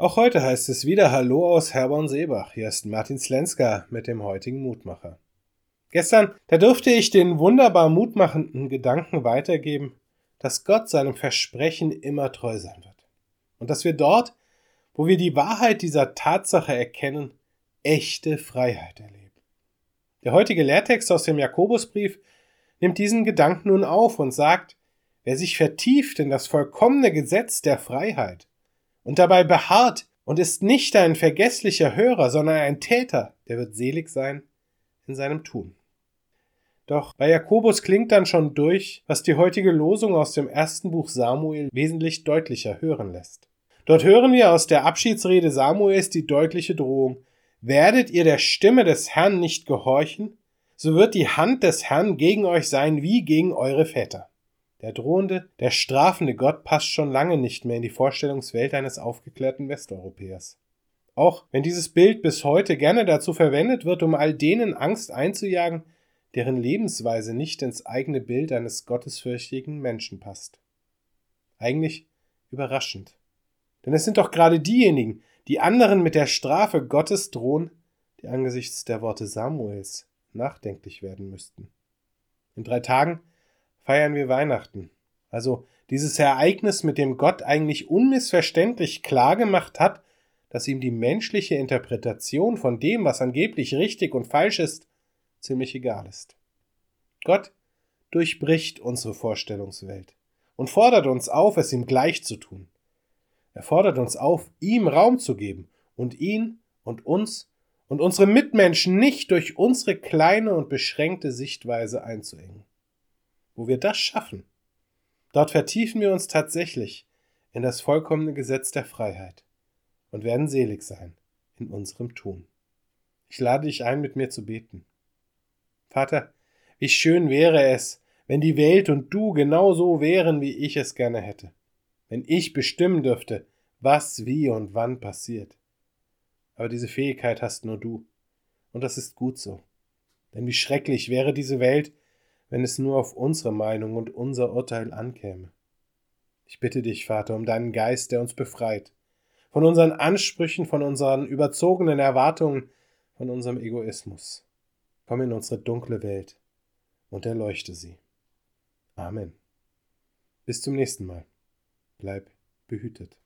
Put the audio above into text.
Auch heute heißt es wieder Hallo aus Herborn-Seebach. Hier ist Martin Slenska mit dem heutigen Mutmacher. Gestern, da durfte ich den wunderbar mutmachenden Gedanken weitergeben, dass Gott seinem Versprechen immer treu sein wird. Und dass wir dort, wo wir die Wahrheit dieser Tatsache erkennen, echte Freiheit erleben. Der heutige Lehrtext aus dem Jakobusbrief nimmt diesen Gedanken nun auf und sagt, wer sich vertieft in das vollkommene Gesetz der Freiheit, und dabei beharrt und ist nicht ein vergesslicher Hörer, sondern ein Täter, der wird selig sein in seinem Tun. Doch bei Jakobus klingt dann schon durch, was die heutige Losung aus dem ersten Buch Samuel wesentlich deutlicher hören lässt. Dort hören wir aus der Abschiedsrede Samuels die deutliche Drohung Werdet ihr der Stimme des Herrn nicht gehorchen, so wird die Hand des Herrn gegen euch sein wie gegen eure Väter. Der drohende, der strafende Gott passt schon lange nicht mehr in die Vorstellungswelt eines aufgeklärten Westeuropäers. Auch wenn dieses Bild bis heute gerne dazu verwendet wird, um all denen Angst einzujagen, deren Lebensweise nicht ins eigene Bild eines gottesfürchtigen Menschen passt. Eigentlich überraschend. Denn es sind doch gerade diejenigen, die anderen mit der Strafe Gottes drohen, die angesichts der Worte Samuels nachdenklich werden müssten. In drei Tagen feiern wir Weihnachten. Also dieses Ereignis, mit dem Gott eigentlich unmissverständlich klargemacht hat, dass ihm die menschliche Interpretation von dem, was angeblich richtig und falsch ist, ziemlich egal ist. Gott durchbricht unsere Vorstellungswelt und fordert uns auf, es ihm gleich zu tun. Er fordert uns auf, ihm Raum zu geben und ihn und uns und unsere Mitmenschen nicht durch unsere kleine und beschränkte Sichtweise einzuengen wo wir das schaffen, dort vertiefen wir uns tatsächlich in das vollkommene Gesetz der Freiheit und werden selig sein in unserem Tun. Ich lade dich ein, mit mir zu beten. Vater, wie schön wäre es, wenn die Welt und du genau so wären, wie ich es gerne hätte, wenn ich bestimmen dürfte, was, wie und wann passiert. Aber diese Fähigkeit hast nur du, und das ist gut so. Denn wie schrecklich wäre diese Welt, wenn es nur auf unsere Meinung und unser Urteil ankäme. Ich bitte dich, Vater, um deinen Geist, der uns befreit, von unseren Ansprüchen, von unseren überzogenen Erwartungen, von unserem Egoismus. Komm in unsere dunkle Welt und erleuchte sie. Amen. Bis zum nächsten Mal. Bleib behütet.